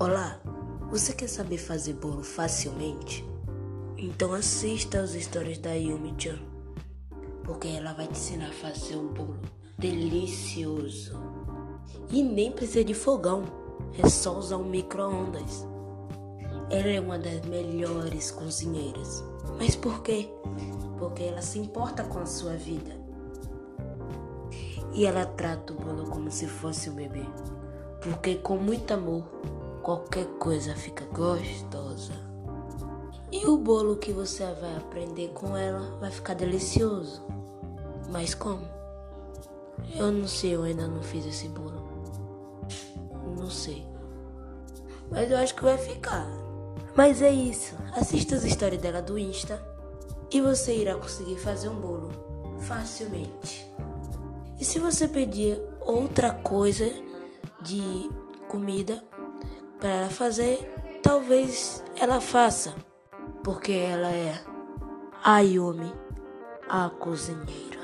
Olá, você quer saber fazer bolo facilmente? Então assista as histórias da Yumi-chan, porque ela vai te ensinar a fazer um bolo delicioso. E nem precisa de fogão, é só usar um micro-ondas. Ela é uma das melhores cozinheiras. Mas por quê? Porque ela se importa com a sua vida. E ela trata o bolo como se fosse um bebê. Porque com muito amor, qualquer coisa fica gostosa. E o bolo que você vai aprender com ela vai ficar delicioso. Mas como? Eu não sei, eu ainda não fiz esse bolo. Não sei. Mas eu acho que vai ficar. Mas é isso. Assista as histórias dela do Insta e você irá conseguir fazer um bolo facilmente. E se você pedir outra coisa de comida para ela fazer, talvez ela faça, porque ela é a Yumi, a cozinheira.